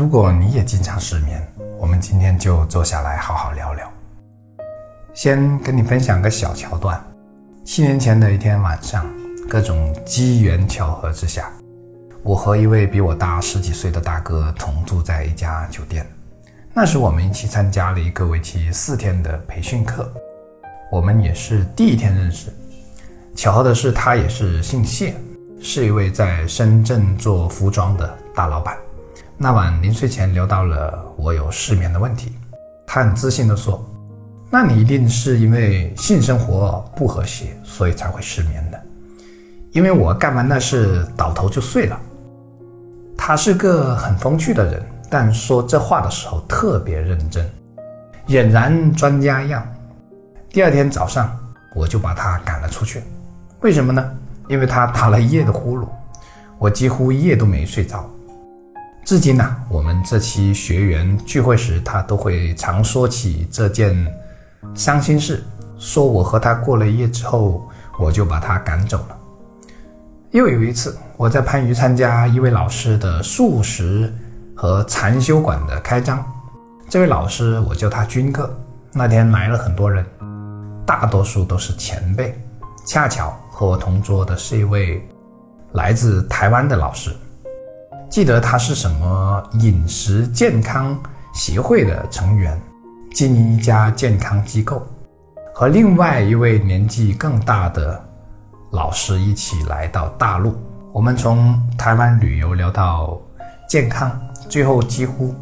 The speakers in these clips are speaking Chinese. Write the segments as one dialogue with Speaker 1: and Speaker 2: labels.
Speaker 1: 如果你也经常失眠，我们今天就坐下来好好聊聊。先跟你分享个小桥段：七年前的一天晚上，各种机缘巧合之下，我和一位比我大十几岁的大哥同住在一家酒店。那时我们一起参加了一个为期四天的培训课，我们也是第一天认识。巧合的是，他也是姓谢，是一位在深圳做服装的大老板。那晚临睡前聊到了我有失眠的问题，他很自信地说：“那你一定是因为性生活不和谐，所以才会失眠的。因为我干完那事倒头就睡了。”他是个很风趣的人，但说这话的时候特别认真，俨然专家样。第二天早上，我就把他赶了出去。为什么呢？因为他打了一夜的呼噜，我几乎一夜都没睡着。至今呢，我们这期学员聚会时，他都会常说起这件伤心事，说我和他过了一夜之后，我就把他赶走了。又有一次，我在番禺参加一位老师的素食和禅修馆的开张，这位老师我叫他军哥。那天来了很多人，大多数都是前辈，恰巧。和我同桌的是一位来自台湾的老师，记得他是什么饮食健康协会的成员，经营一家健康机构，和另外一位年纪更大的老师一起来到大陆。我们从台湾旅游聊到健康，最后几乎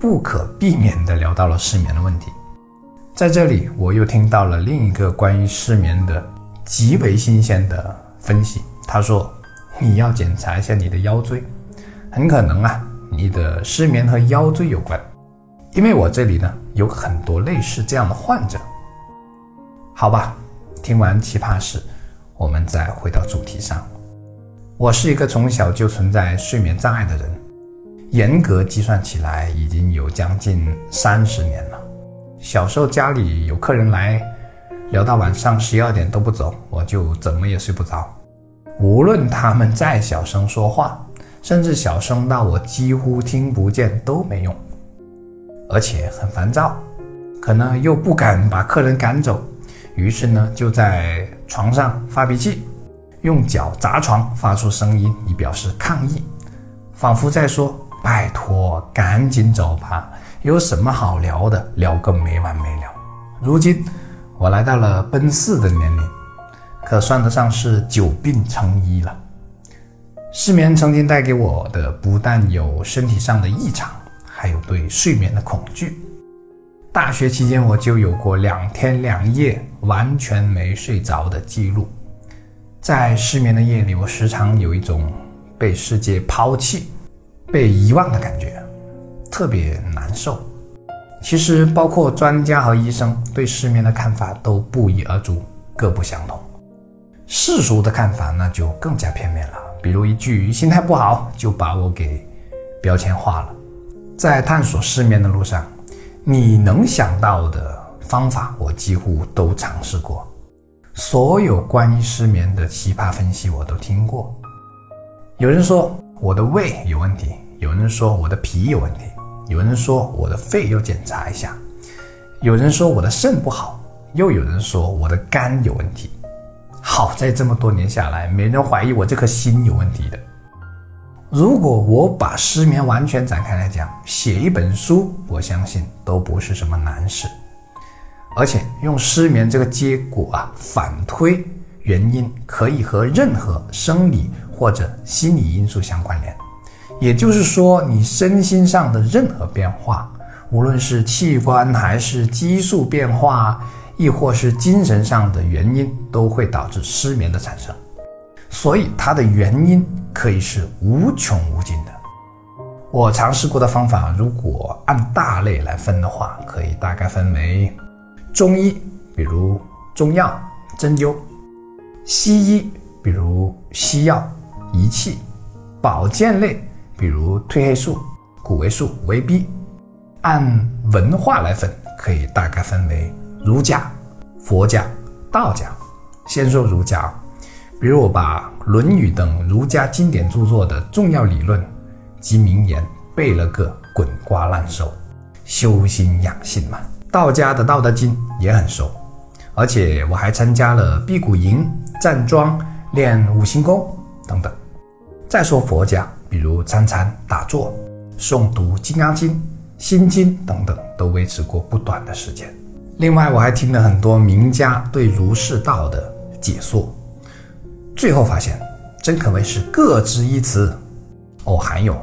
Speaker 1: 不可避免地聊到了失眠的问题。在这里，我又听到了另一个关于失眠的。极为新鲜的分析，他说：“你要检查一下你的腰椎，很可能啊，你的失眠和腰椎有关。因为我这里呢有很多类似这样的患者。好吧，听完奇葩事，我们再回到主题上。我是一个从小就存在睡眠障碍的人，严格计算起来已经有将近三十年了。小时候家里有客人来。”聊到晚上十二点都不走，我就怎么也睡不着。无论他们再小声说话，甚至小声到我几乎听不见都没用，而且很烦躁，可能又不敢把客人赶走，于是呢就在床上发脾气，用脚砸床，发出声音以表示抗议，仿佛在说：“拜托，赶紧走吧，有什么好聊的，聊个没完没了。”如今。我来到了奔四的年龄，可算得上是久病成医了。失眠曾经带给我的不但有身体上的异常，还有对睡眠的恐惧。大学期间我就有过两天两夜完全没睡着的记录。在失眠的夜里，我时常有一种被世界抛弃、被遗忘的感觉，特别难受。其实，包括专家和医生对失眠的看法都不一而足，各不相同。世俗的看法那就更加片面了，比如一句“心态不好”就把我给标签化了。在探索失眠的路上，你能想到的方法，我几乎都尝试过。所有关于失眠的奇葩分析，我都听过。有人说我的胃有问题，有人说我的脾有问题。有人说我的肺要检查一下，有人说我的肾不好，又有人说我的肝有问题。好在这么多年下来，没人怀疑我这颗心有问题的。如果我把失眠完全展开来讲，写一本书，我相信都不是什么难事。而且用失眠这个结果啊，反推原因，可以和任何生理或者心理因素相关联。也就是说，你身心上的任何变化，无论是器官还是激素变化，亦或是精神上的原因，都会导致失眠的产生。所以，它的原因可以是无穷无尽的。我尝试过的方法，如果按大类来分的话，可以大概分为中医，比如中药、针灸；西医，比如西药、仪器；保健类。比如褪黑素、谷维素、维 B，按文化来分，可以大概分为儒家、佛家、道家。先说儒家，比如我把《论语》等儒家经典著作的重要理论及名言背了个滚瓜烂熟，修心养性嘛。道家的《道德经》也很熟，而且我还参加了辟谷营、站桩、练五行功等等。再说佛家，比如参禅、打坐、诵读《金刚经》、《心经》等等，都维持过不短的时间。另外，我还听了很多名家对儒释道的解说，最后发现，真可谓是各执一词。哦，还有，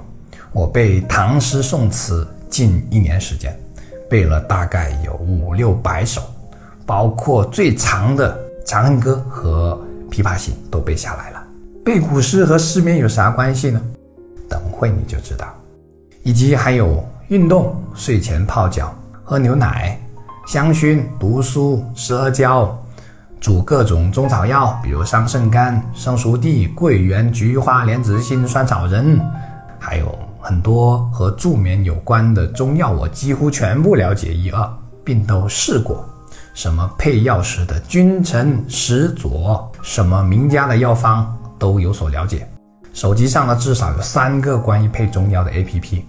Speaker 1: 我背唐诗宋词近一年时间，背了大概有五六百首，包括最长的《长恨歌》和《琵琶行》都背下来了。背古诗和失眠有啥关系呢？等会你就知道。以及还有运动、睡前泡脚、喝牛奶、香薰、读书、吃阿胶。煮各种中草药，比如桑葚干、生熟地、桂圆、菊花、莲子心、酸草仁，还有很多和助眠有关的中药，我几乎全部了解一二，并都试过。什么配药时的君臣使佐，什么名家的药方都有所了解。手机上呢，至少有三个关于配中药的 APP，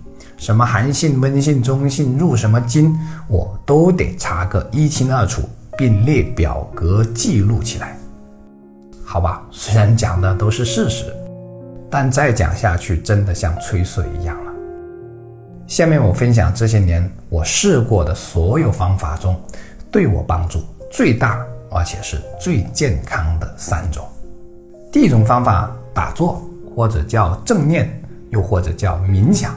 Speaker 1: 什么寒性、温性、中性，入什么经，我都得查个一清二楚。并列表格记录起来，好吧。虽然讲的都是事实，但再讲下去真的像吹水一样了。下面我分享这些年我试过的所有方法中，对我帮助最大而且是最健康的三种。第一种方法，打坐或者叫正念，又或者叫冥想，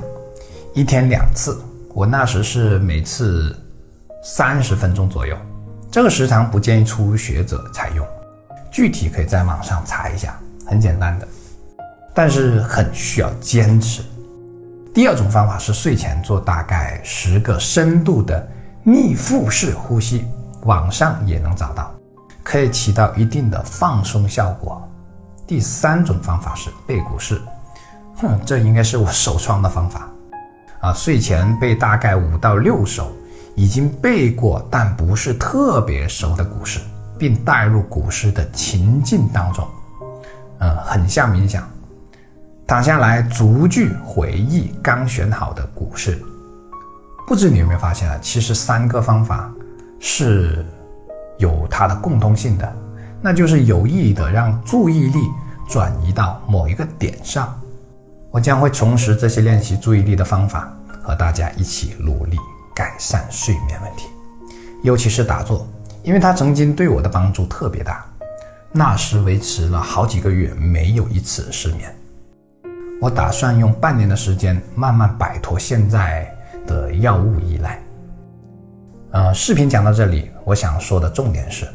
Speaker 1: 一天两次。我那时是每次三十分钟左右。这个时长不建议初学者采用，具体可以在网上查一下，很简单的，但是很需要坚持。第二种方法是睡前做大概十个深度的逆腹式呼吸，网上也能找到，可以起到一定的放松效果。第三种方法是背古诗，哼，这应该是我首创的方法啊，睡前背大概五到六首。已经背过但不是特别熟的古诗，并带入古诗的情境当中，嗯，很像冥想。躺下来逐句回忆刚选好的古诗。不知你有没有发现啊？其实三个方法是有它的共通性的，那就是有意的让注意力转移到某一个点上。我将会重拾这些练习注意力的方法，和大家一起努力。改善睡眠问题，尤其是打坐，因为它曾经对我的帮助特别大。那时维持了好几个月，没有一次失眠。我打算用半年的时间，慢慢摆脱现在的药物依赖。呃，视频讲到这里，我想说的重点是，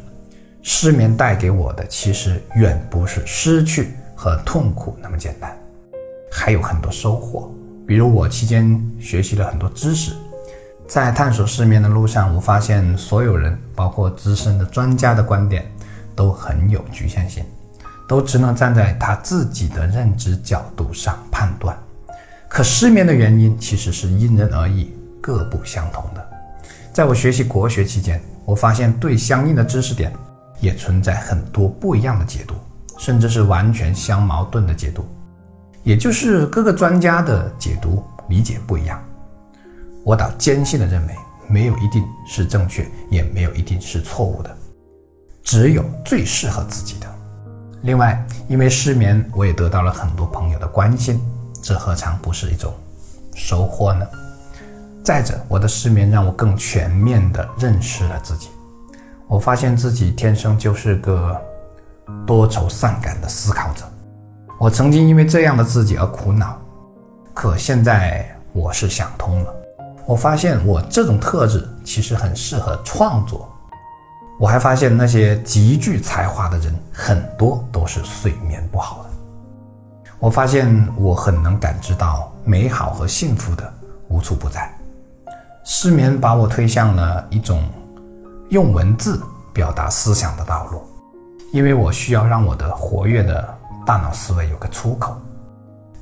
Speaker 1: 失眠带给我的其实远不是失去和痛苦那么简单，还有很多收获。比如我期间学习了很多知识。在探索失眠的路上，我发现所有人，包括资深的专家的观点，都很有局限性，都只能站在他自己的认知角度上判断。可失眠的原因其实是因人而异，各不相同的。在我学习国学期间，我发现对相应的知识点也存在很多不一样的解读，甚至是完全相矛盾的解读，也就是各个专家的解读理解不一样。我倒坚信的认为，没有一定是正确，也没有一定是错误的，只有最适合自己的。另外，因为失眠，我也得到了很多朋友的关心，这何尝不是一种收获呢？再者，我的失眠让我更全面地认识了自己。我发现自己天生就是个多愁善感的思考者。我曾经因为这样的自己而苦恼，可现在我是想通了。我发现我这种特质其实很适合创作。我还发现那些极具才华的人很多都是睡眠不好的。我发现我很能感知到美好和幸福的无处不在。失眠把我推向了一种用文字表达思想的道路，因为我需要让我的活跃的大脑思维有个出口。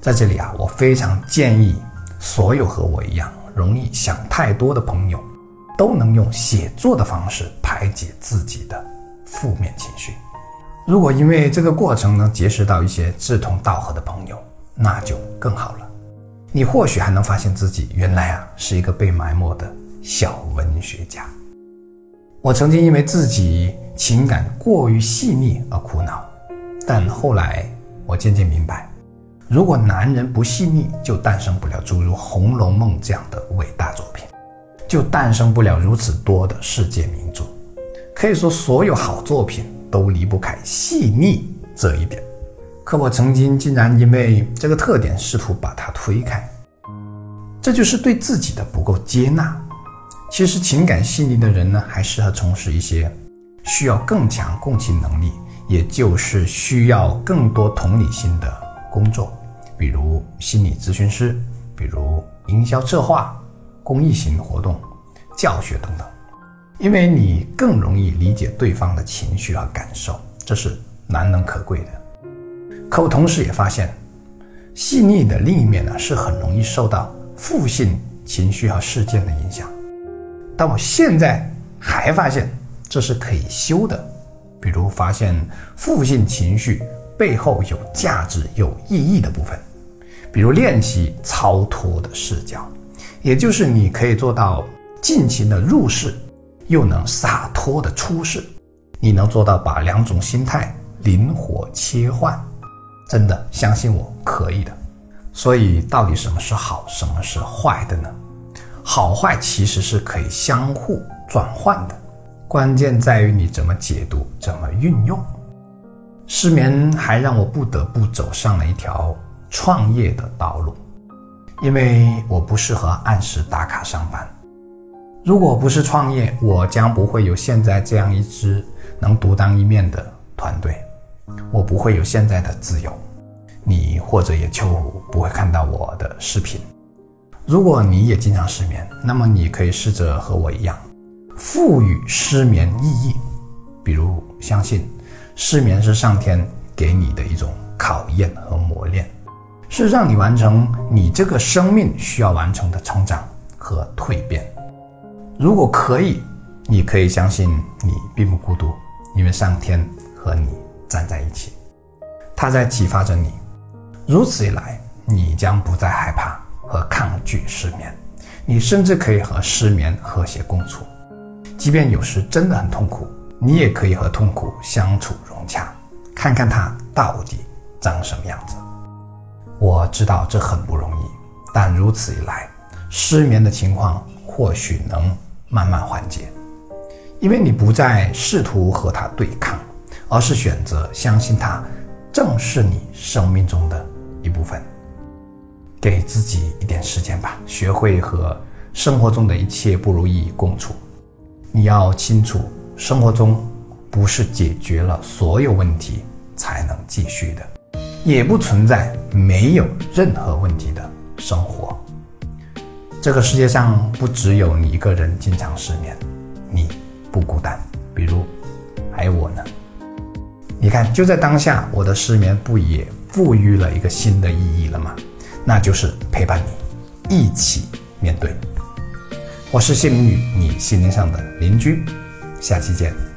Speaker 1: 在这里啊，我非常建议所有和我一样。容易想太多的朋友，都能用写作的方式排解自己的负面情绪。如果因为这个过程能结识到一些志同道合的朋友，那就更好了。你或许还能发现自己原来啊是一个被埋没的小文学家。我曾经因为自己情感过于细腻而苦恼，但后来我渐渐明白，如果男人不细腻，就诞生不了诸如《红楼梦》这样的伟大作品，就诞生不了如此多的世界名著。可以说，所有好作品都离不开细腻这一点。可我曾经竟然因为这个特点试图把它推开，这就是对自己的不够接纳。其实情感细腻的人呢，还适合从事一些需要更强共情能力，也就是需要更多同理心的工作，比如心理咨询师，比如营销策划、公益型活动、教学等等，因为你更容易理解对方的情绪和感受，这是难能可贵的。可我同时也发现，细腻的另一面呢，是很容易受到负性情绪和事件的影响。但我现在还发现这是可以修的，比如发现负性情绪背后有价值、有意义的部分，比如练习超脱的视角，也就是你可以做到尽情的入世，又能洒脱的出世，你能做到把两种心态灵活切换，真的相信我可以的。所以，到底什么是好，什么是坏的呢？好坏其实是可以相互转换的，关键在于你怎么解读、怎么运用。失眠还让我不得不走上了一条创业的道路，因为我不适合按时打卡上班。如果不是创业，我将不会有现在这样一支能独当一面的团队，我不会有现在的自由，你或者也就不会看到我的视频。如果你也经常失眠，那么你可以试着和我一样，赋予失眠意义，比如相信失眠是上天给你的一种考验和磨练，是让你完成你这个生命需要完成的成长和蜕变。如果可以，你可以相信你并不孤独，因为上天和你站在一起，他在启发着你。如此一来，你将不再害怕。和抗拒失眠，你甚至可以和失眠和谐共处，即便有时真的很痛苦，你也可以和痛苦相处融洽，看看它到底长什么样子。我知道这很不容易，但如此一来，失眠的情况或许能慢慢缓解，因为你不再试图和它对抗，而是选择相信它正是你生命中的一部分。给自己一点时间吧，学会和生活中的一切不如意共处。你要清楚，生活中不是解决了所有问题才能继续的，也不存在没有任何问题的生活。这个世界上不只有你一个人经常失眠，你不孤单。比如，还有我呢。你看，就在当下，我的失眠不也赋予了一个新的意义了吗？那就是陪伴你，一起面对。我是谢明宇，你心灵上的邻居，下期见。